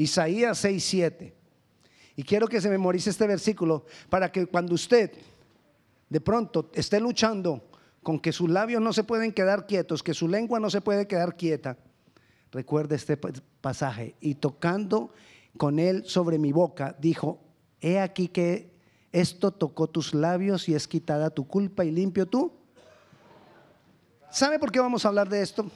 Isaías 6, 7. Y quiero que se memorice este versículo para que cuando usted de pronto esté luchando con que sus labios no se pueden quedar quietos, que su lengua no se puede quedar quieta, recuerde este pasaje. Y tocando con él sobre mi boca, dijo, he aquí que esto tocó tus labios y es quitada tu culpa y limpio tú. ¿Sabe por qué vamos a hablar de esto?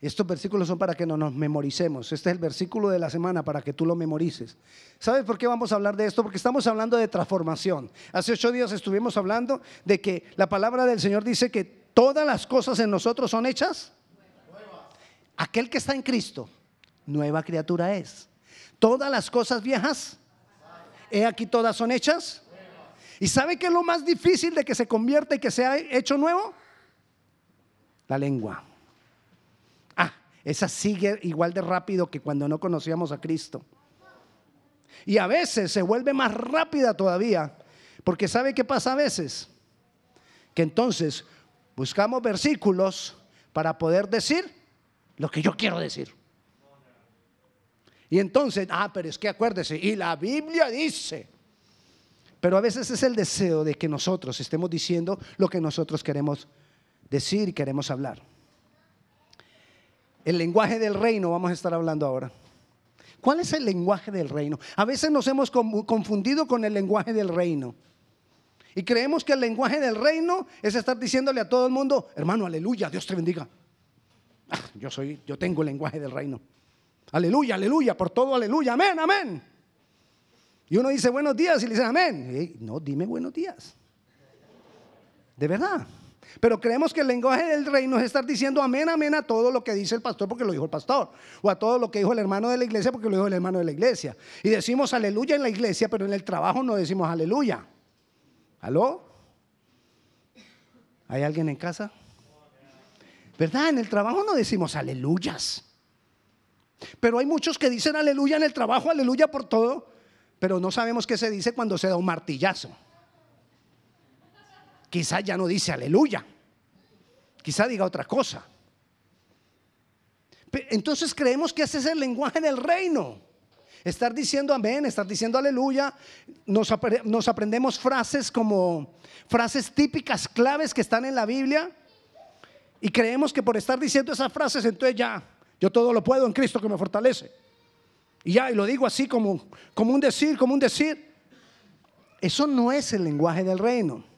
Estos versículos son para que no nos memoricemos. Este es el versículo de la semana para que tú lo memorices. ¿Sabes por qué vamos a hablar de esto? Porque estamos hablando de transformación. Hace ocho días estuvimos hablando de que la palabra del Señor dice que todas las cosas en nosotros son hechas. Aquel que está en Cristo, nueva criatura es. Todas las cosas viejas, he aquí todas son hechas. ¿Y sabe qué es lo más difícil de que se convierta y que sea hecho nuevo? La lengua. Esa sigue igual de rápido que cuando no conocíamos a Cristo. Y a veces se vuelve más rápida todavía, porque ¿sabe qué pasa a veces? Que entonces buscamos versículos para poder decir lo que yo quiero decir. Y entonces, ah, pero es que acuérdese, y la Biblia dice, pero a veces es el deseo de que nosotros estemos diciendo lo que nosotros queremos decir y queremos hablar. El lenguaje del reino vamos a estar hablando ahora. ¿Cuál es el lenguaje del reino? A veces nos hemos confundido con el lenguaje del reino. Y creemos que el lenguaje del reino es estar diciéndole a todo el mundo, hermano, aleluya, Dios te bendiga. Ah, yo soy, yo tengo el lenguaje del reino. Aleluya, aleluya, por todo aleluya, amén, amén. Y uno dice buenos días y le dice amén. no, dime buenos días. De verdad. Pero creemos que el lenguaje del reino es estar diciendo amén, amén a todo lo que dice el pastor porque lo dijo el pastor. O a todo lo que dijo el hermano de la iglesia porque lo dijo el hermano de la iglesia. Y decimos aleluya en la iglesia, pero en el trabajo no decimos aleluya. ¿Aló? ¿Hay alguien en casa? ¿Verdad? En el trabajo no decimos aleluyas. Pero hay muchos que dicen aleluya en el trabajo, aleluya por todo, pero no sabemos qué se dice cuando se da un martillazo. Quizá ya no dice aleluya. Quizá diga otra cosa. Entonces creemos que ese es el lenguaje del reino. Estar diciendo amén, estar diciendo aleluya. Nos, nos, aprendemos frases como frases típicas, claves que están en la Biblia. Y creemos que por estar diciendo esas frases, entonces ya, yo todo lo puedo en Cristo que me fortalece. Y ya, y lo digo así como, como un decir, como un decir. Eso no es el lenguaje del reino.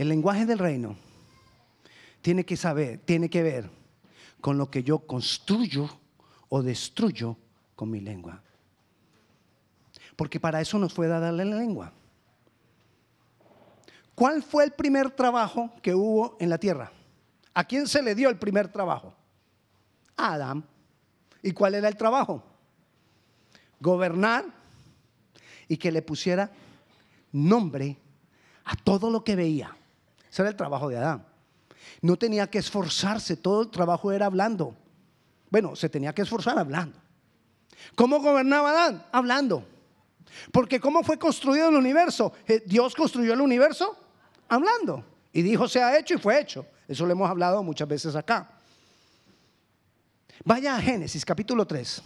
El lenguaje del reino tiene que saber, tiene que ver con lo que yo construyo o destruyo con mi lengua. Porque para eso nos fue dada la lengua. ¿Cuál fue el primer trabajo que hubo en la tierra? ¿A quién se le dio el primer trabajo? A Adán. ¿Y cuál era el trabajo? Gobernar y que le pusiera nombre a todo lo que veía. Ese era el trabajo de Adán. No tenía que esforzarse, todo el trabajo era hablando. Bueno, se tenía que esforzar hablando. ¿Cómo gobernaba Adán? Hablando. Porque ¿cómo fue construido el universo? Eh, Dios construyó el universo hablando. Y dijo, se ha hecho y fue hecho. Eso lo hemos hablado muchas veces acá. Vaya a Génesis capítulo 3,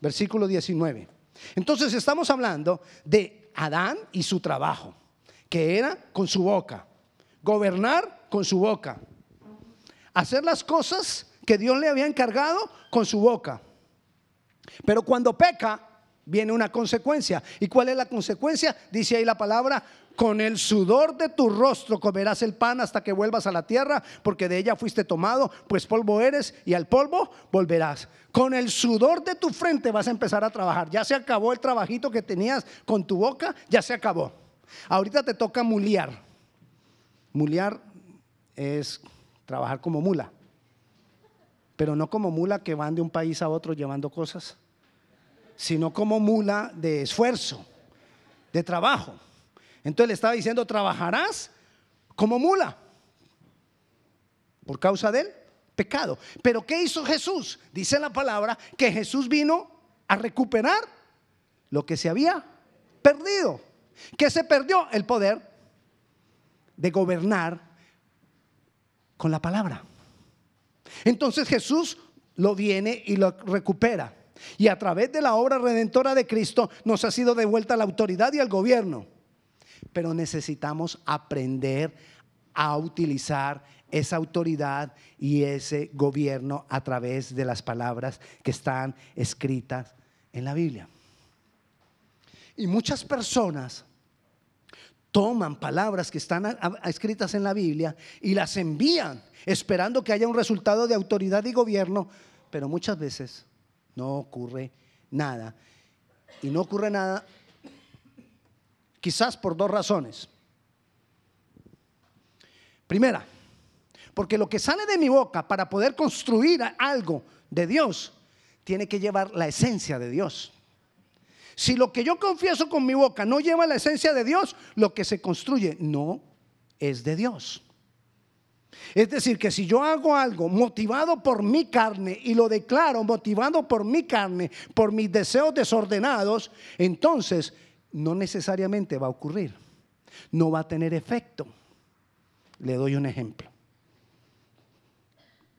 versículo 19. Entonces estamos hablando de Adán y su trabajo, que era con su boca. Gobernar con su boca. Hacer las cosas que Dios le había encargado con su boca. Pero cuando peca, viene una consecuencia. ¿Y cuál es la consecuencia? Dice ahí la palabra, con el sudor de tu rostro comerás el pan hasta que vuelvas a la tierra, porque de ella fuiste tomado, pues polvo eres y al polvo volverás. Con el sudor de tu frente vas a empezar a trabajar. Ya se acabó el trabajito que tenías con tu boca, ya se acabó. Ahorita te toca muliar. Mulear es trabajar como mula, pero no como mula que van de un país a otro llevando cosas, sino como mula de esfuerzo, de trabajo. Entonces le estaba diciendo, trabajarás como mula por causa del pecado. Pero ¿qué hizo Jesús? Dice la palabra que Jesús vino a recuperar lo que se había perdido. ¿Qué se perdió? El poder de gobernar con la palabra. Entonces Jesús lo viene y lo recupera. Y a través de la obra redentora de Cristo nos ha sido devuelta la autoridad y el gobierno. Pero necesitamos aprender a utilizar esa autoridad y ese gobierno a través de las palabras que están escritas en la Biblia. Y muchas personas toman palabras que están escritas en la Biblia y las envían esperando que haya un resultado de autoridad y gobierno, pero muchas veces no ocurre nada. Y no ocurre nada quizás por dos razones. Primera, porque lo que sale de mi boca para poder construir algo de Dios, tiene que llevar la esencia de Dios. Si lo que yo confieso con mi boca no lleva la esencia de Dios, lo que se construye no es de Dios. Es decir, que si yo hago algo motivado por mi carne y lo declaro motivado por mi carne, por mis deseos desordenados, entonces no necesariamente va a ocurrir. No va a tener efecto. Le doy un ejemplo.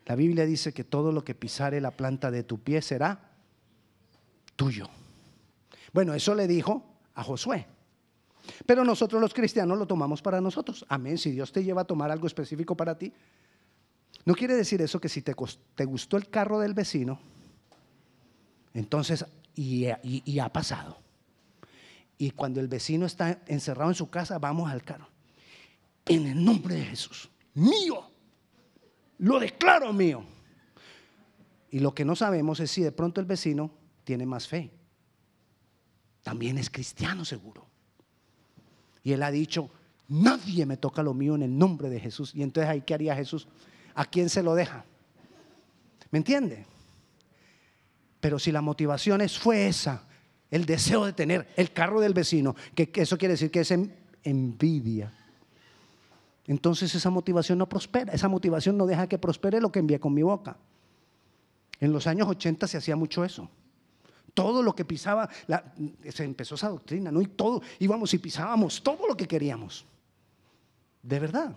La Biblia dice que todo lo que pisare la planta de tu pie será tuyo. Bueno, eso le dijo a Josué. Pero nosotros los cristianos lo tomamos para nosotros. Amén. Si Dios te lleva a tomar algo específico para ti, no quiere decir eso que si te, gustó el carro del vecino, entonces, y, ha pasado. Y cuando el vecino está encerrado en su casa, vamos al carro. En el nombre de Jesús, mío, lo declaro mío. Y lo que no sabemos es si de pronto el vecino tiene más fe también es cristiano seguro. Y él ha dicho, nadie me toca lo mío en el nombre de Jesús. Y entonces ahí, ¿qué haría Jesús? ¿A quién se lo deja? ¿Me entiende? Pero si la motivación es, fue esa, el deseo de tener el carro del vecino, que, eso quiere decir que es envidia. Entonces esa motivación no prospera, esa motivación no deja que prospere lo que envía con mi boca. En los años 80 se hacía mucho eso todo lo que pisaba, se empezó esa doctrina, ¿no? Y todo, íbamos y pisábamos todo lo que queríamos. De verdad.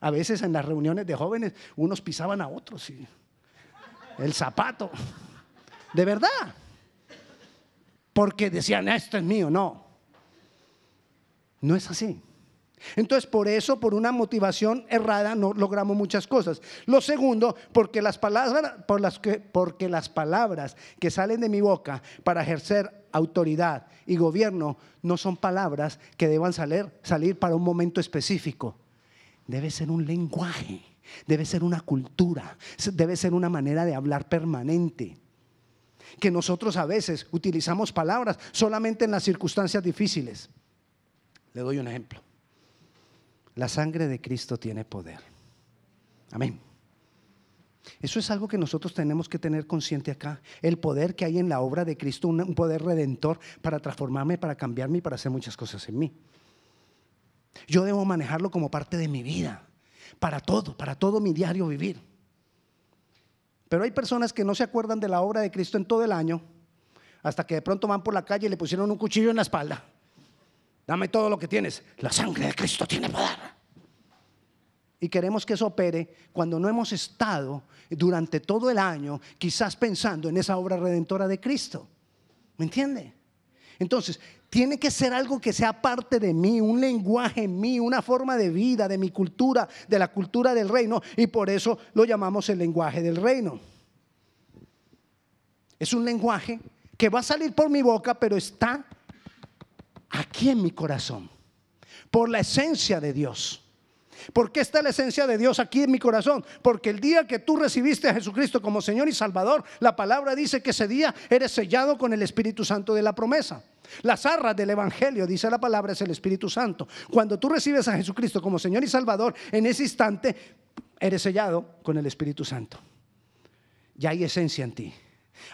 A veces en las reuniones de jóvenes unos pisaban a otros, y el zapato. De verdad. Porque decían, esto es mío. No. No es así. Entonces, por eso, por una motivación errada, no logramos muchas cosas. Lo segundo, porque las palabras, por las que, porque las palabras que salen de mi boca para ejercer autoridad y gobierno no son palabras que deban salir, salir para un momento específico. Debe ser un lenguaje, debe ser una cultura, debe ser una manera de hablar permanente. Que nosotros a veces utilizamos palabras solamente en las circunstancias difíciles. Le doy un ejemplo. La sangre de Cristo tiene poder. Amén. Eso es algo que nosotros tenemos que tener consciente acá. El poder que hay en la obra de Cristo, un poder redentor para transformarme, para cambiarme y para hacer muchas cosas en mí. Yo debo manejarlo como parte de mi vida, para todo, para todo mi diario vivir. Pero hay personas que no se acuerdan de la obra de Cristo en todo el año, hasta que de pronto van por la calle y le pusieron un cuchillo en la espalda. Dame todo lo que tienes. La sangre de Cristo tiene poder. Y queremos que eso opere cuando no hemos estado durante todo el año quizás pensando en esa obra redentora de Cristo. ¿Me entiende? Entonces, tiene que ser algo que sea parte de mí, un lenguaje en mí, una forma de vida, de mi cultura, de la cultura del reino. Y por eso lo llamamos el lenguaje del reino. Es un lenguaje que va a salir por mi boca, pero está aquí en mi corazón, por la esencia de Dios. ¿Por qué está la esencia de Dios aquí en mi corazón? Porque el día que tú recibiste a Jesucristo como Señor y Salvador, la palabra dice que ese día eres sellado con el Espíritu Santo de la promesa. Las arras del Evangelio, dice la palabra, es el Espíritu Santo. Cuando tú recibes a Jesucristo como Señor y Salvador, en ese instante eres sellado con el Espíritu Santo. Ya hay esencia en ti.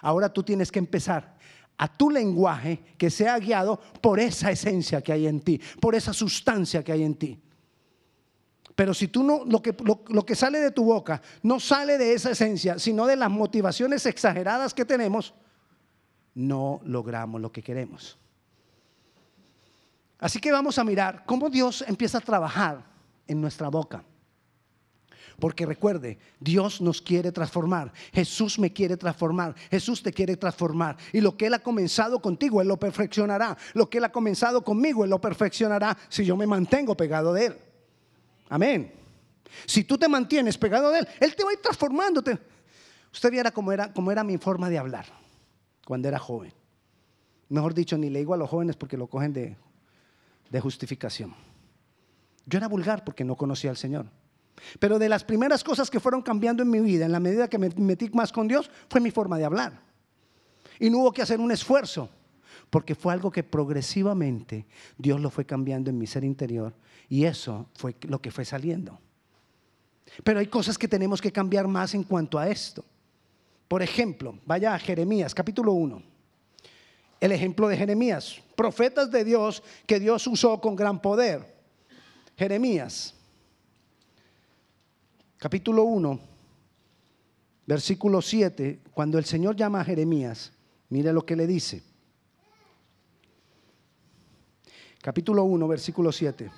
Ahora tú tienes que empezar a tu lenguaje que sea guiado por esa esencia que hay en ti, por esa sustancia que hay en ti. Pero si tú no, lo que, lo, que sale de tu boca no sale de esa esencia, sino de las motivaciones exageradas que tenemos, no logramos lo que queremos. Así que vamos a mirar cómo Dios empieza a trabajar en nuestra boca. Porque recuerde, Dios nos quiere transformar. Jesús me quiere transformar. Jesús te quiere transformar. Y lo que Él ha comenzado contigo, Él lo perfeccionará. Lo que Él ha comenzado conmigo, Él lo perfeccionará si yo me mantengo pegado de Él. Amén. Si tú te mantienes pegado de Él, Él te va a ir transformándote. Usted viera cómo era, cómo era mi forma de hablar cuando era joven. Mejor dicho, ni le digo a los jóvenes porque lo cogen de, de justificación. Yo era vulgar porque no conocía al Señor. Pero de las primeras cosas que fueron cambiando en mi vida, en la medida que me metí más con Dios, fue mi forma de hablar. Y no hubo que hacer un esfuerzo, porque fue algo que progresivamente Dios lo fue cambiando en mi ser interior y eso fue lo que fue saliendo. Pero hay cosas que tenemos que cambiar más en cuanto a esto. Por ejemplo, vaya a Jeremías capítulo 1. El ejemplo de Jeremías, profetas de Dios que Dios usó con gran poder. Jeremías capítulo 1, versículo 7, cuando el Señor llama a Jeremías, mire lo que le dice. Capítulo 1, versículo 7.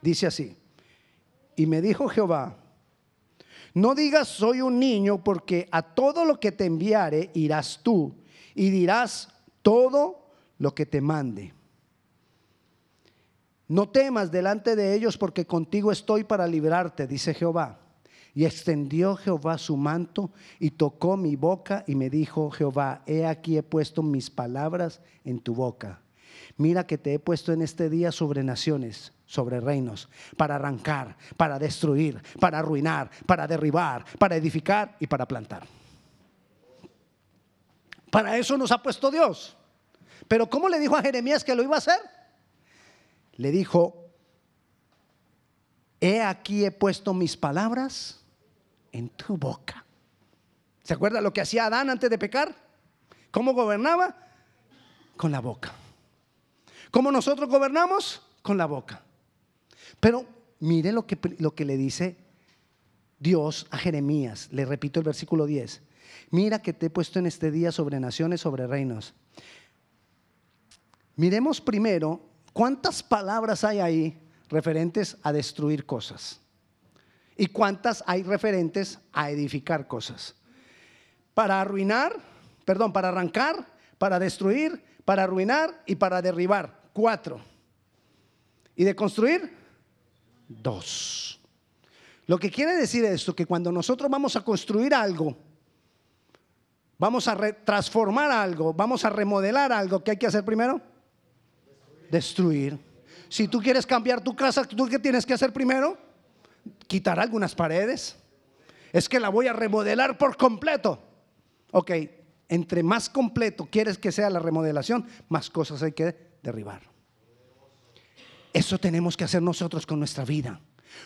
Dice así, y me dijo Jehová, no digas soy un niño porque a todo lo que te enviare irás tú y dirás todo lo que te mande. No temas delante de ellos porque contigo estoy para librarte, dice Jehová. Y extendió Jehová su manto y tocó mi boca y me dijo Jehová, he aquí he puesto mis palabras en tu boca. Mira que te he puesto en este día sobre naciones, sobre reinos, para arrancar, para destruir, para arruinar, para derribar, para edificar y para plantar. Para eso nos ha puesto Dios. Pero ¿cómo le dijo a Jeremías que lo iba a hacer? Le dijo, he aquí he puesto mis palabras en tu boca. ¿Se acuerda lo que hacía Adán antes de pecar? ¿Cómo gobernaba? Con la boca. ¿Cómo nosotros gobernamos? Con la boca. Pero mire lo que, lo que le dice Dios a Jeremías. Le repito el versículo 10. Mira que te he puesto en este día sobre naciones, sobre reinos. Miremos primero ¿Cuántas palabras hay ahí referentes a destruir cosas? ¿Y cuántas hay referentes a edificar cosas? Para arruinar, perdón, para arrancar, para destruir, para arruinar y para derribar. Cuatro. ¿Y de construir? Dos. Lo que quiere decir esto, que cuando nosotros vamos a construir algo, vamos a transformar algo, vamos a remodelar algo, ¿qué hay que hacer primero? Destruir. Si tú quieres cambiar tu casa, ¿tú qué tienes que hacer primero? Quitar algunas paredes. Es que la voy a remodelar por completo. Ok, entre más completo quieres que sea la remodelación, más cosas hay que derribar. Eso tenemos que hacer nosotros con nuestra vida.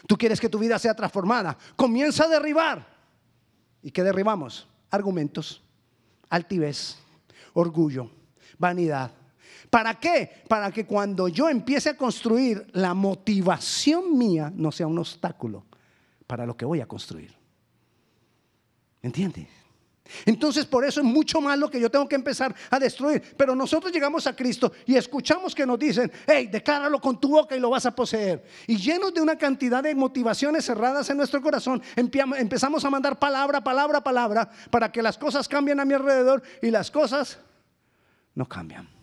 Tú quieres que tu vida sea transformada. Comienza a derribar. ¿Y qué derribamos? Argumentos, altivez, orgullo, vanidad, ¿Para qué? Para que cuando yo empiece a construir, la motivación mía no sea un obstáculo para lo que voy a construir. ¿Entiendes? Entonces por eso es mucho más lo que yo tengo que empezar a destruir. Pero nosotros llegamos a Cristo y escuchamos que nos dicen, hey, decláralo con tu boca y lo vas a poseer. Y llenos de una cantidad de motivaciones cerradas en nuestro corazón, empezamos a mandar palabra, palabra, palabra, para que las cosas cambien a mi alrededor y las cosas no cambian.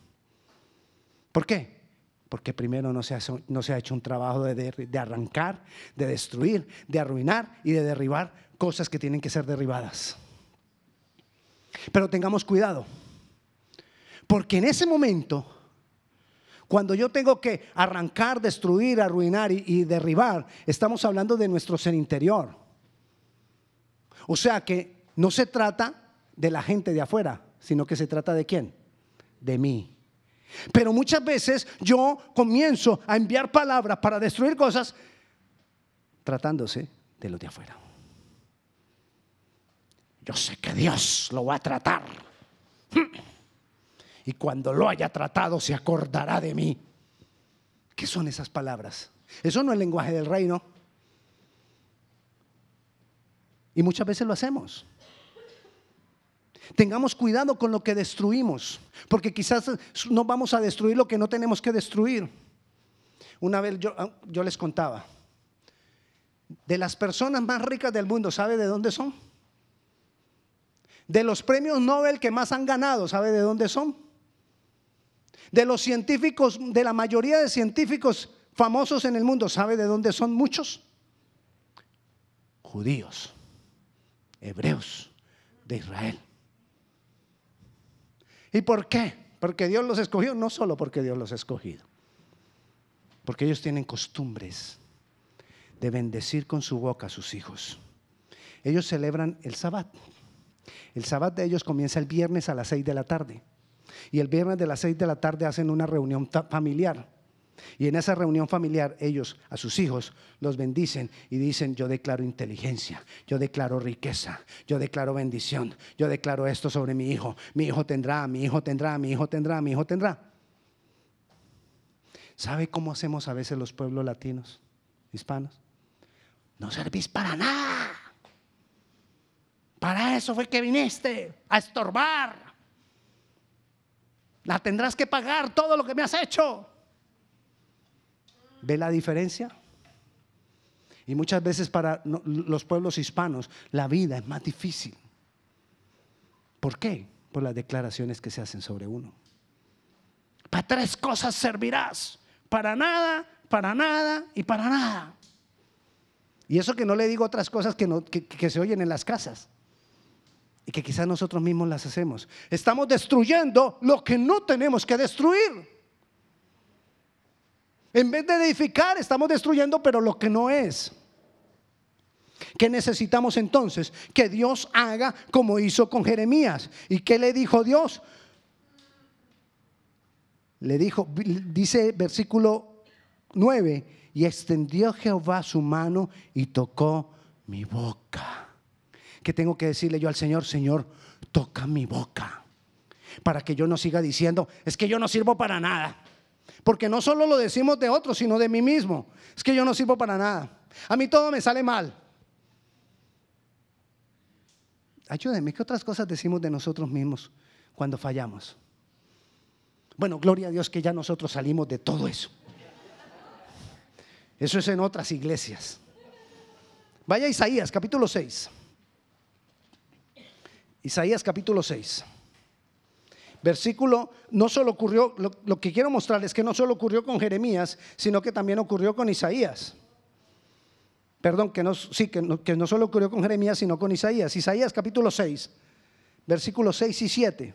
¿Por qué? Porque primero no se, ha, hecho un trabajo de, arrancar, de destruir, de arruinar y de derribar cosas que tienen que ser derribadas. Pero tengamos cuidado, porque en ese momento, cuando yo tengo que arrancar, destruir, arruinar y derribar, estamos hablando de nuestro ser interior. O sea que no se trata de la gente de afuera, sino que se trata de quién? De mí. Pero muchas veces yo comienzo a enviar palabras para destruir cosas tratándose de lo de afuera. Yo sé que Dios lo va a tratar. Y cuando lo haya tratado se acordará de mí. ¿Qué son esas palabras? Eso no es lenguaje del reino. Y muchas veces lo hacemos. Tengamos cuidado con lo que destruimos, porque quizás no vamos a destruir lo que no tenemos que destruir. Una vez yo, ah, yo les contaba, de las personas más ricas del mundo, ¿sabe de dónde son? De los premios Nobel que más han ganado, ¿sabe de dónde son? De los científicos, de la mayoría de científicos famosos en el mundo, ¿sabe de dónde son muchos? Judíos, hebreos de Israel. ¿Y por qué? Porque Dios los escogió, no solo porque Dios los ha escogido, porque ellos tienen costumbres de bendecir con su boca a sus hijos. Ellos celebran el sabbat. El sabbat de ellos comienza el viernes a las seis de la tarde. Y el viernes de las seis de la tarde hacen una reunión familiar. Y en esa reunión familiar ellos a sus hijos los bendicen y dicen, yo declaro inteligencia, yo declaro riqueza, yo declaro bendición, yo declaro esto sobre mi hijo, mi hijo tendrá, mi hijo tendrá, mi hijo tendrá, mi hijo tendrá. ¿Sabe cómo hacemos a veces los pueblos latinos, hispanos? No servís para nada. Para eso fue que viniste, a estorbar. La tendrás que pagar todo lo que me has hecho. ¿Ve la diferencia? Y muchas veces para los pueblos hispanos la vida es más difícil. ¿Por qué? Por las declaraciones que se hacen sobre uno. Para tres cosas servirás. Para nada, para nada y para nada. Y eso que no le digo otras cosas que, no, que, se oyen en las casas y que quizás nosotros mismos las hacemos. Estamos destruyendo lo que no tenemos que destruir. En vez de edificar, estamos destruyendo, pero lo que no es. ¿Qué necesitamos entonces? Que Dios haga como hizo con Jeremías. ¿Y qué le dijo Dios? Le dijo, dice versículo 9, y extendió Jehová su mano y tocó mi boca. ¿Qué tengo que decirle yo al Señor? Señor, toca mi boca. Para que yo no siga diciendo, es que yo no sirvo para nada. Porque no solo lo decimos de otros, sino de mí mismo. Es que yo no sirvo para nada. A mí todo me sale mal. Ayúdenme, ¿qué otras cosas decimos de nosotros mismos cuando fallamos? Bueno, gloria a Dios que ya nosotros salimos de todo eso. Eso es en otras iglesias. Vaya a Isaías capítulo 6. Isaías capítulo 6. Versículo, no solo ocurrió, lo, que quiero mostrarles es que no solo ocurrió con Jeremías, sino que también ocurrió con Isaías. Perdón, que no, sí, que no, que no solo ocurrió con Jeremías, sino con Isaías. Isaías capítulo 6, versículos 6 y 7.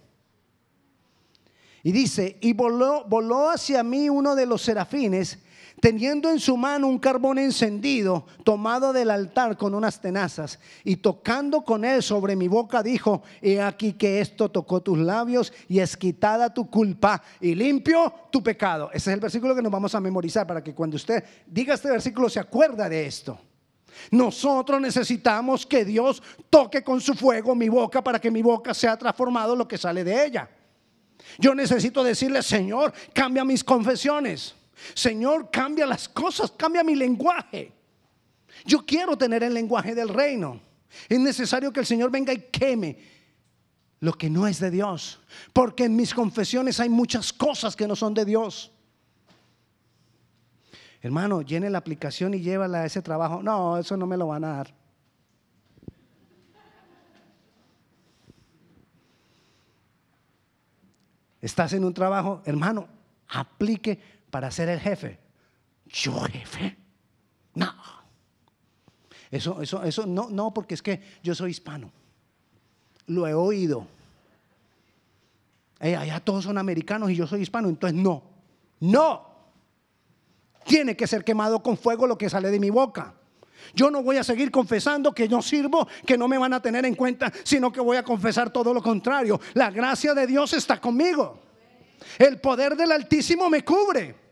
Y dice, y voló, voló hacia mí uno de los serafines teniendo en su mano un carbón encendido, tomado del altar con unas tenazas, y tocando con él sobre mi boca, dijo, he aquí que esto tocó tus labios y es quitada tu culpa y limpio tu pecado. Ese es el versículo que nos vamos a memorizar para que cuando usted diga este versículo se acuerda de esto. Nosotros necesitamos que Dios toque con su fuego mi boca para que mi boca sea transformado lo que sale de ella. Yo necesito decirle, Señor, cambia mis confesiones. Señor, cambia las cosas, cambia mi lenguaje. Yo quiero tener el lenguaje del reino. Es necesario que el Señor venga y queme lo que no es de Dios. Porque en mis confesiones hay muchas cosas que no son de Dios. Hermano, llene la aplicación y llévala a ese trabajo. No, eso no me lo van a dar. Estás en un trabajo, hermano, aplique para ser el jefe. Yo jefe. No. Eso, eso, eso, no, no, porque es que yo soy hispano. Lo he oído. allá todos son americanos y yo soy hispano, entonces no. No. Tiene que ser quemado con fuego lo que sale de mi boca. Yo no voy a seguir confesando que no sirvo, que no me van a tener en cuenta, sino que voy a confesar todo lo contrario. La gracia de Dios está conmigo. El poder del Altísimo me cubre.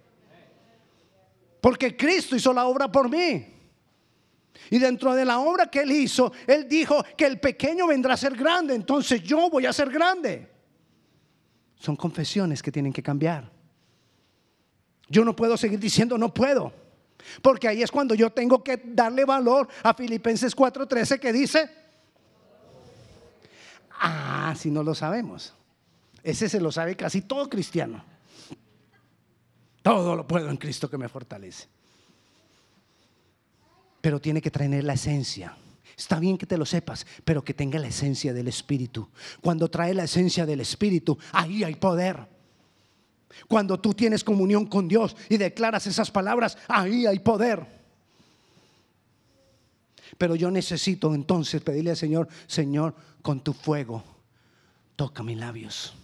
Porque Cristo hizo la obra por mí. Y dentro de la obra que Él hizo, Él dijo que el pequeño vendrá a ser grande. Entonces yo voy a ser grande. Son confesiones que tienen que cambiar. Yo no puedo seguir diciendo no puedo. Porque ahí es cuando yo tengo que darle valor a Filipenses 4:13 que dice, ah, si no lo sabemos. Ese se lo sabe casi todo cristiano. Todo lo puedo en Cristo que me fortalece. pero tiene que traer la esencia. Está bien que te lo sepas, pero que tenga la esencia del Espíritu. Cuando trae la esencia del Espíritu, ahí hay poder. Cuando tú tienes comunión con Dios y declaras esas palabras, ahí hay poder. Pero yo necesito entonces pedirle al Señor, Señor, con tu fuego, toca mis labios.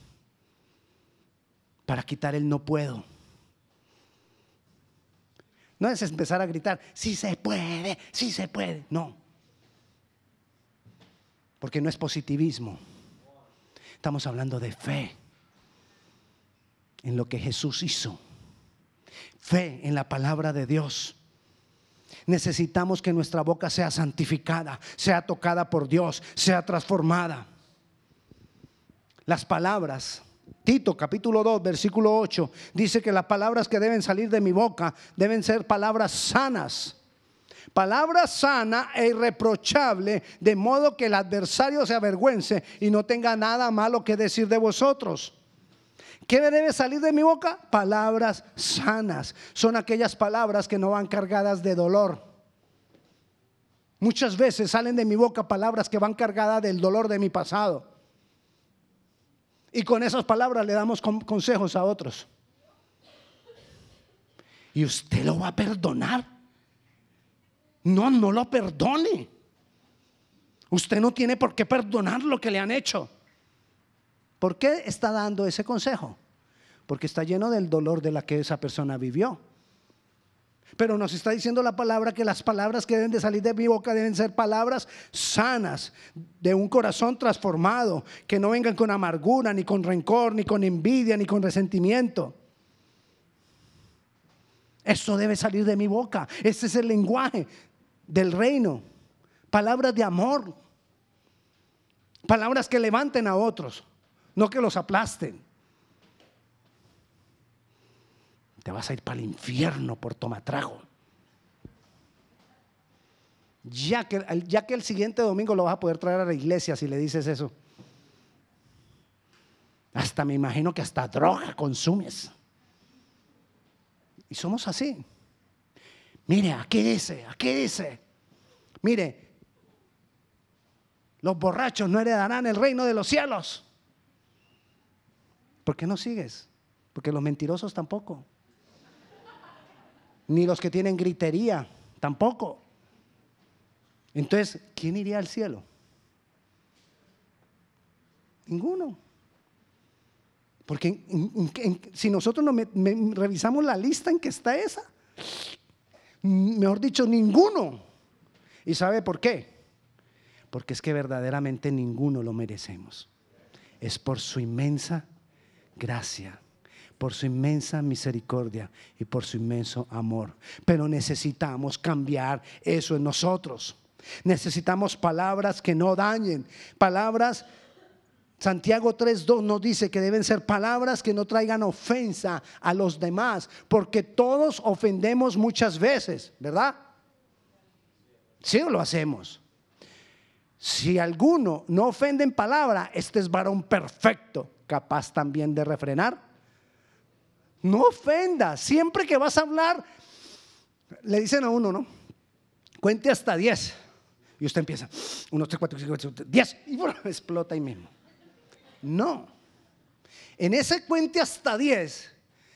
Para quitar el no puedo. No es empezar a gritar, si se puede, si se puede. No. Porque no es positivismo. Estamos hablando de fe en lo que Jesús hizo. Fe en la palabra de Dios. Necesitamos que nuestra boca sea santificada, sea tocada por Dios, sea transformada. Las palabras, Tito capítulo 2, versículo 8, dice que las palabras que deben salir de mi boca deben ser palabras sanas. Palabra sana e irreprochable, de modo que el adversario se avergüence y no tenga nada malo que decir de vosotros. ¿Qué debe salir de mi boca? Palabras sanas. Son aquellas palabras que no van cargadas de dolor. Muchas veces salen de mi boca palabras que van cargadas del dolor de mi pasado. Y con esas palabras le damos consejos a otros. ¿Y usted lo va a perdonar? No, no lo perdone. Usted no tiene por qué perdonar lo que le han hecho. ¿Por qué está dando ese consejo? Porque está lleno del dolor de la que esa persona vivió. Pero nos está diciendo la palabra que las palabras que deben de salir de mi boca deben ser palabras sanas, de un corazón transformado, que no vengan con amargura, ni con rencor, ni con envidia, ni con resentimiento. Eso debe salir de mi boca. Ese es el lenguaje del reino. Palabras de amor. Palabras que levanten a otros no que los aplasten. Te vas a ir para el infierno por tomatrago. Ya que, ya que el siguiente domingo lo vas a poder traer a la iglesia si le dices eso. Hasta me imagino que hasta droga consumes. Y somos así. Mire, aquí dice, aquí dice. Mire, los borrachos no heredarán el reino de los cielos. ¿Por qué no sigues? Porque los mentirosos tampoco. Ni los que tienen gritería tampoco. Entonces, ¿quién iría al cielo? Ninguno. Porque si nosotros no revisamos la lista en que está esa, mejor dicho, ninguno. ¿Y sabe por qué? Porque es que verdaderamente ninguno lo merecemos. Es por su inmensa gracia, por su inmensa misericordia y por su inmenso amor. Pero necesitamos cambiar eso en nosotros. Necesitamos palabras que no dañen, palabras Santiago 3.2 nos dice que deben ser palabras que no traigan ofensa a los demás, porque todos ofendemos muchas veces, ¿verdad? Sí lo hacemos. Si alguno no ofende en palabra, este es varón perfecto, capaz también de refrenar. No ofenda, siempre que vas a hablar, le dicen a uno, ¿no? Cuente hasta 10. Y usted empieza, 1, 3, 4, 5, 6, 10, y explota ahí mismo. No. En ese cuente hasta 10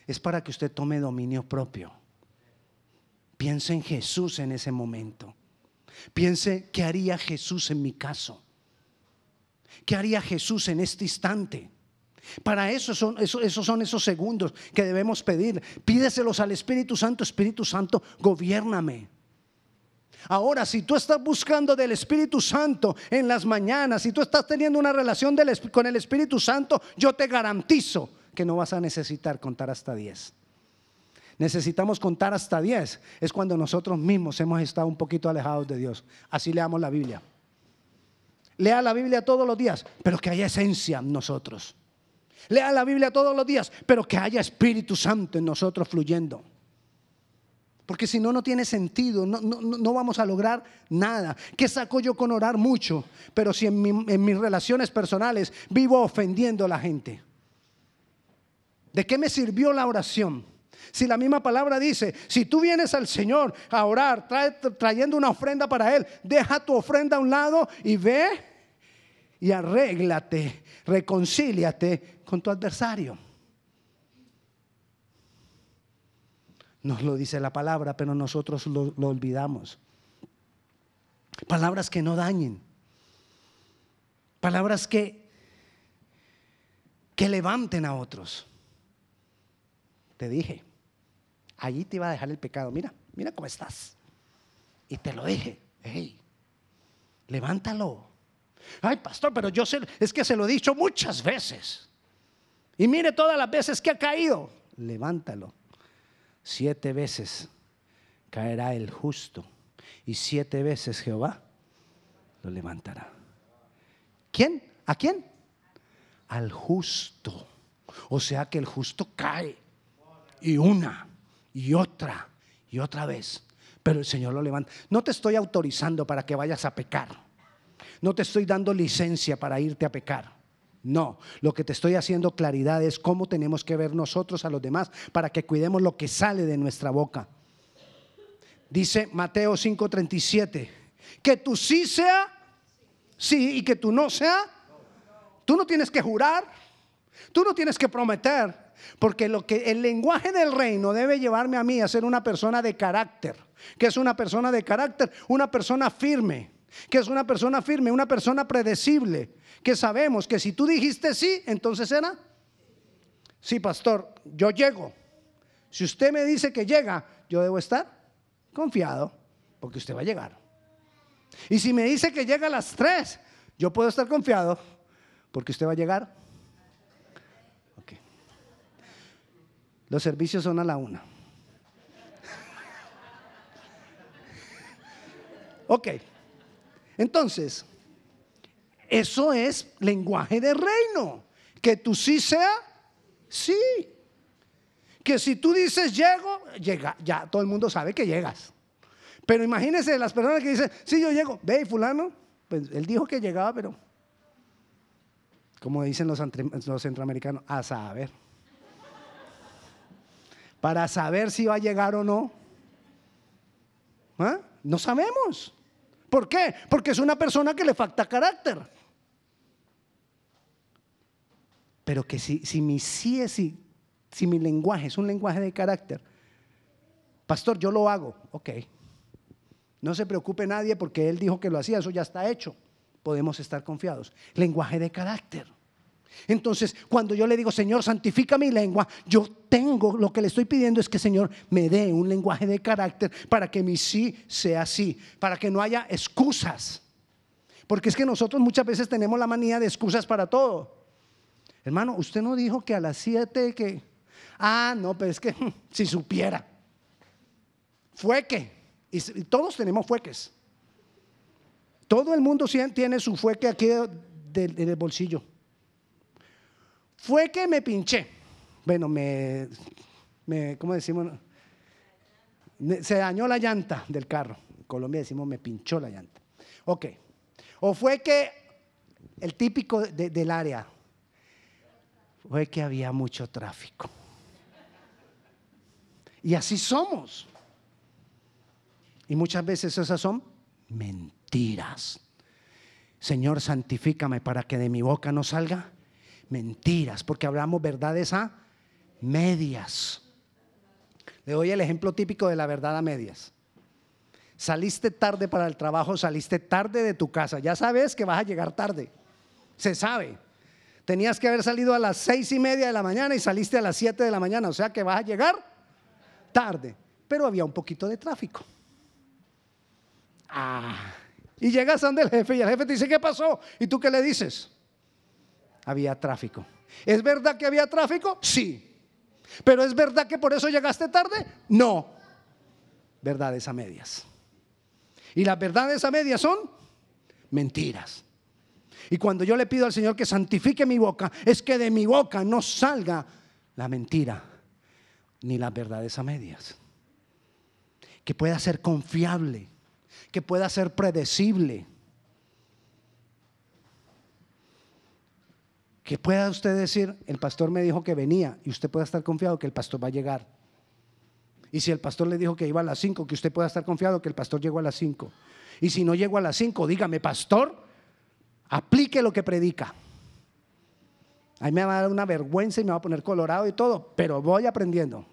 es para que usted tome dominio propio. Piense en Jesús en ese momento. Piense qué haría Jesús en mi caso. ¿Qué haría Jesús en este instante? Para eso son, esos son esos segundos que debemos pedir. Pídeselos al Espíritu Santo, Espíritu Santo, gobiername. Ahora, si tú estás buscando del Espíritu Santo en las mañanas, si tú estás teniendo una relación con el Espíritu Santo, yo te garantizo que no vas a necesitar contar hasta 10. Necesitamos contar hasta 10. Es cuando nosotros mismos hemos estado un poquito alejados de Dios. Así leamos la Biblia. Lea la Biblia todos los días, pero que haya esencia en nosotros. Lea la Biblia todos los días, pero que haya Espíritu Santo en nosotros fluyendo. Porque si no, no tiene sentido, no, no, vamos a lograr nada. ¿Qué saco yo con orar mucho? Pero si en, en mis relaciones personales vivo ofendiendo a la gente. ¿De qué me sirvió la oración? Si la misma palabra dice, si tú vienes al Señor a orar trayendo una ofrenda para Él, deja tu ofrenda a un lado y ve y arréglate, reconcíliate con tu adversario. Nos lo dice la palabra, pero nosotros lo, olvidamos. Palabras que no dañen. Palabras que, que levanten a otros. Te dije, allí te iba a dejar el pecado. Mira, mira cómo estás. Y te lo dije, hey, levántalo. Ay, pastor, pero yo sé, es que se lo he dicho muchas veces. Y mire todas las veces que ha caído. Levántalo. Siete veces caerá el justo y siete veces Jehová lo levantará. ¿Quién? ¿A quién? Al justo. O sea que el justo cae. Y una, y otra, y otra vez. Pero el Señor lo levanta. No te estoy autorizando para que vayas a pecar. No te estoy dando licencia para irte a pecar. No, lo que te estoy haciendo claridad es cómo tenemos que ver nosotros a los demás para que cuidemos lo que sale de nuestra boca. Dice Mateo 5:37, que tú sí sea, sí, y que tú no sea. Tú no tienes que jurar, tú no tienes que prometer, porque lo que el lenguaje del reino debe llevarme a mí a ser una persona de carácter. que es una persona de carácter? Una persona firme. Que es una persona firme? Una persona predecible. Que sabemos que si tú dijiste sí, entonces era. Sí, pastor, yo llego. Si usted me dice que llega, yo debo estar confiado porque usted va a llegar. Y si me dice que llega a las 3, yo puedo estar confiado porque usted va a llegar. Okay. Los servicios son a la una. ok. Entonces, eso es lenguaje de reino. Que tú sí sea, sí. Que si tú dices llego, llega, ya todo el mundo sabe que llegas. Pero imagínense las personas que dicen, sí, yo llego, ve, fulano, pues él dijo que llegaba, pero como dicen los, centroamericanos, a saber. Para saber si va a llegar o no. ¿Ah? No sabemos. ¿Por qué? Porque es una persona que le falta carácter. Pero que si, si mi es sí, si mi lenguaje es un lenguaje de carácter, pastor, yo lo hago, ok. No se preocupe nadie porque él dijo que lo hacía, eso ya está hecho. Podemos estar confiados. Lenguaje de carácter. Entonces, cuando yo le digo, Señor, santifica mi lengua, yo tengo, lo que le estoy pidiendo es que, Señor, me dé un lenguaje de carácter para que mi sí sea sí, para que no haya excusas. Porque es que nosotros muchas veces tenemos la manía de excusas para todo. Hermano, usted no dijo que a las siete que Ah, no, pero es que si supiera. Fueque. Y, todos tenemos fueques. Todo el mundo tiene su fueque aquí en el bolsillo. Fue que me pinché. Bueno, me, me ¿cómo decimos? Se dañó la llanta del carro. En Colombia decimos me pinchó la llanta. Ok. O fue que el típico del área fue que había mucho tráfico. Y así somos. Y muchas veces esas son mentiras. Señor, santifícame para que de mi boca no salga mentiras, porque hablamos verdades a medias. Le doy el ejemplo típico de la verdad a medias. Saliste tarde para el trabajo, saliste tarde de tu casa, ya sabes que vas a llegar tarde, se sabe. Tenías que haber salido a las seis y media de la mañana y saliste a las siete de la mañana, o sea que vas a llegar tarde, pero había un poquito de tráfico. Ah, y llegas donde el jefe y el jefe te dice, ¿qué pasó? ¿Y tú qué le dices? Había tráfico. ¿Es verdad que había tráfico? Sí. ¿Pero es verdad que por eso llegaste tarde? No. Verdades a medias. Y las verdades a medias son mentiras. Y cuando yo le pido al Señor que santifique mi boca, es que de mi boca no salga la mentira ni las verdades a medias. Que pueda ser confiable, que pueda ser predecible. Que pueda usted decir, el pastor me dijo que venía y usted pueda estar confiado que el pastor va a llegar. Y si el pastor le dijo que iba a las 5, que usted pueda estar confiado que el pastor llegó a las 5. Y si no llegó a las 5, dígame, pastor, aplique lo que predica. Ahí me va a dar una vergüenza y me va a poner colorado y todo, pero voy aprendiendo.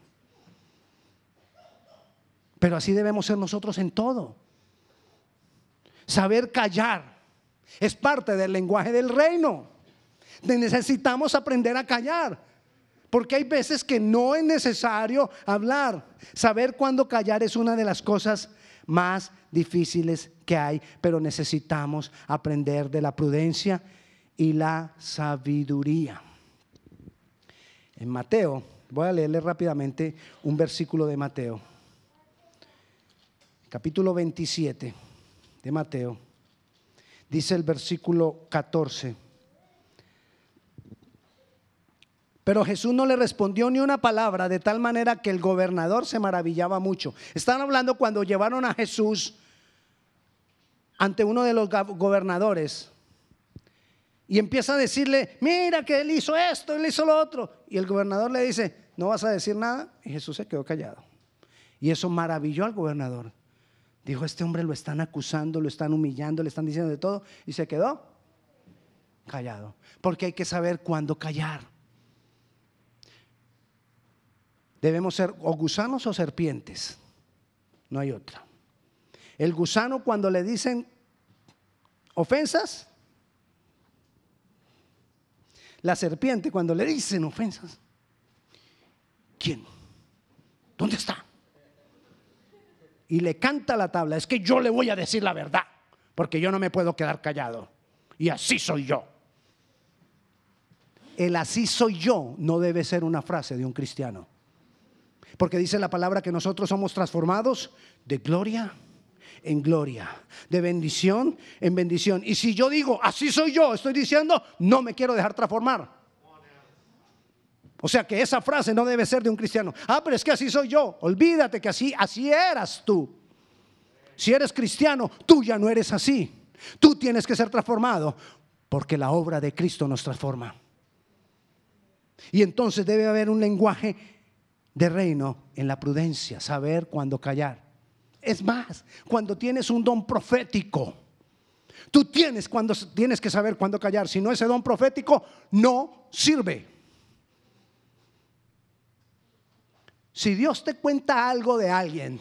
Pero así debemos ser nosotros en todo. Saber callar es parte del lenguaje del reino. Necesitamos aprender a callar. Porque hay veces que no es necesario hablar. Saber cuándo callar es una de las cosas más difíciles que hay, pero necesitamos aprender de la prudencia y la sabiduría. En Mateo, voy a leerle rápidamente un versículo de Mateo, capítulo 27 de Mateo, dice el versículo 14. Pero Jesús no le respondió ni una palabra, de tal manera que el gobernador se maravillaba mucho. Están hablando cuando llevaron a Jesús ante uno de los gobernadores y empieza a decirle, mira que él hizo esto, él hizo lo otro. Y el gobernador le dice, no vas a decir nada. Y Jesús se quedó callado. Y eso maravilló al gobernador. Dijo, este hombre lo están acusando, lo están humillando, le están diciendo de todo. Y se quedó callado. Porque hay que saber cuándo callar. Debemos ser o gusanos o serpientes. No hay otra. El gusano cuando le dicen ofensas. La serpiente cuando le dicen ofensas. ¿Quién? ¿Dónde está? Y le canta la tabla. Es que yo le voy a decir la verdad. Porque yo no me puedo quedar callado. Y así soy yo. El así soy yo no debe ser una frase de un cristiano. Porque dice la palabra que nosotros somos transformados de gloria en gloria, de bendición en bendición. Y si yo digo, así soy yo, estoy diciendo, no me quiero dejar transformar. O sea que esa frase no debe ser de un cristiano. Ah, pero es que así soy yo. Olvídate que así, así eras tú. Si eres cristiano, tú ya no eres así. Tú tienes que ser transformado porque la obra de Cristo nos transforma. Y entonces debe haber un lenguaje de reino en la prudencia, saber cuándo callar. Es más, cuando tienes un don profético, tú tienes, cuando, tienes que saber cuándo callar. Si no, ese don profético no sirve. Si Dios te cuenta algo de alguien,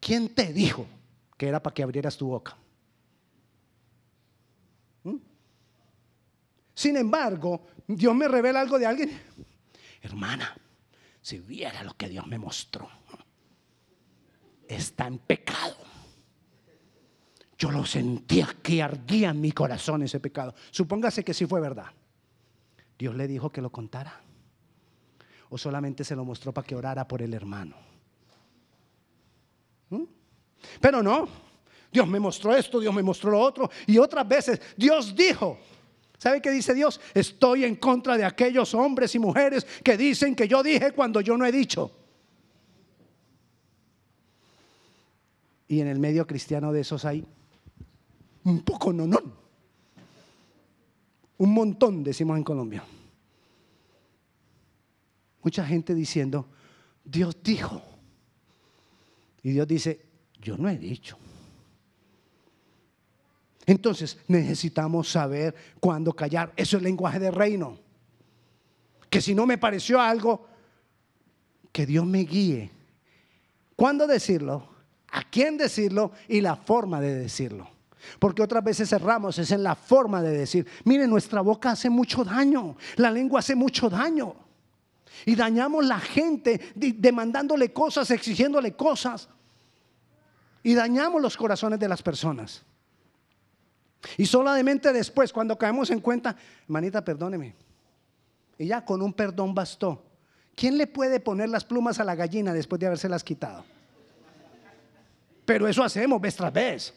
¿quién te dijo que era para que abrieras tu boca? ¿Mm? Sin embargo, Dios me revela algo de alguien. Hermana, si viera lo que Dios me mostró, está en pecado. Yo lo sentía que ardía en mi corazón ese pecado. Supóngase que sí fue verdad. Dios le dijo que lo contara. O solamente se lo mostró para que orara por el hermano. ¿Mm? Pero no. Dios me mostró esto, Dios me mostró lo otro. Y otras veces Dios dijo, ¿Sabe qué dice Dios? Estoy en contra de aquellos hombres y mujeres que dicen que yo dije cuando yo no he dicho. Y en el medio cristiano de esos hay un poco no, no. Un montón, decimos en Colombia. Mucha gente diciendo, Dios dijo. Y Dios dice, yo no he dicho. Entonces necesitamos saber cuándo callar. Eso es lenguaje de reino. Que si no me pareció algo, que Dios me guíe. ¿Cuándo decirlo? ¿A quién decirlo? Y la forma de decirlo. Porque otras veces cerramos, es en la forma de decir. Mire, nuestra boca hace mucho daño, la lengua hace mucho daño. Y dañamos la gente demandándole cosas, exigiéndole cosas. Y dañamos los corazones de las personas. Y solamente después, cuando caemos en cuenta, hermanita, perdóneme. Y ya con un perdón bastó. ¿Quién le puede poner las plumas a la gallina después de habérselas quitado? Pero eso hacemos vez tras vez.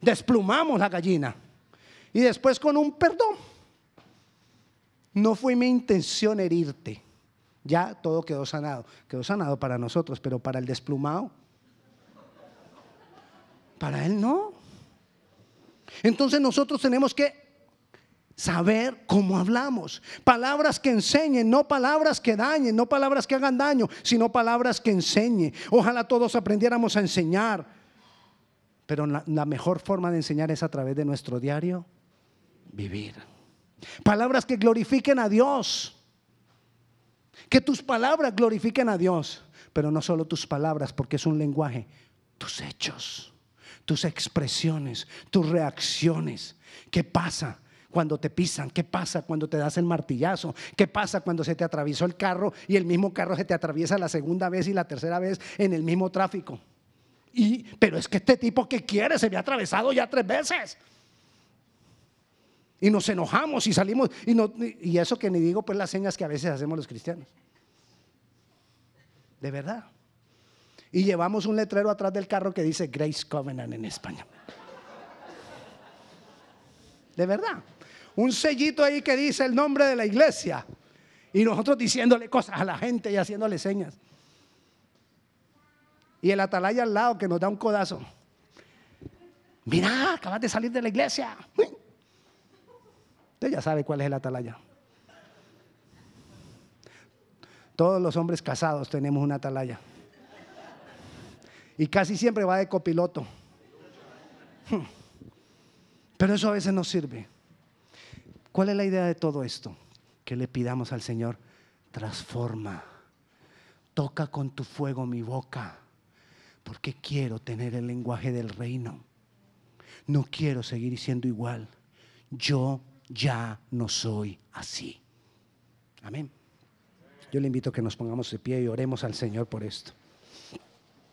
Desplumamos la gallina. Y después con un perdón. No fue mi intención herirte. Ya todo quedó sanado. Quedó sanado para nosotros, pero para el desplumado. Para él no. Entonces nosotros tenemos que saber cómo hablamos. Palabras que enseñen, no palabras que dañen, no palabras que hagan daño, sino palabras que enseñen. Ojalá todos aprendiéramos a enseñar. Pero la, mejor forma de enseñar es a través de nuestro diario vivir. Palabras que glorifiquen a Dios. Que tus palabras glorifiquen a Dios. Pero no solo tus palabras, porque es un lenguaje, tus hechos, tus expresiones, tus reacciones. ¿Qué pasa? cuando te pisan? ¿Qué pasa cuando te das el martillazo? ¿Qué pasa cuando se te atravesó el carro y el mismo carro se te atraviesa la segunda vez y la tercera vez en el mismo tráfico? Y, pero es que este tipo que quiere se me ha atravesado ya tres veces. Y nos enojamos y salimos. Y, y eso que ni digo, pues las señas que a veces hacemos los cristianos. De verdad. Y llevamos un letrero atrás del carro que dice Grace Covenant en España. De verdad un sellito ahí que dice el nombre de la iglesia. Y nosotros diciéndole cosas a la gente y haciéndole señas. Y el atalaya al lado que nos da un codazo. Mira, acabas de salir de la iglesia. Usted ya sabe cuál es el atalaya. Todos los hombres casados tenemos una atalaya. Y casi siempre va de copiloto. Pero eso a veces no sirve. ¿Cuál es la idea de todo esto? Que le pidamos al Señor, transforma, toca con tu fuego mi boca, porque quiero tener el lenguaje del reino. No quiero seguir siendo igual. Yo ya no soy así. Amén. Yo le invito a que nos pongamos de pie y oremos al Señor por esto.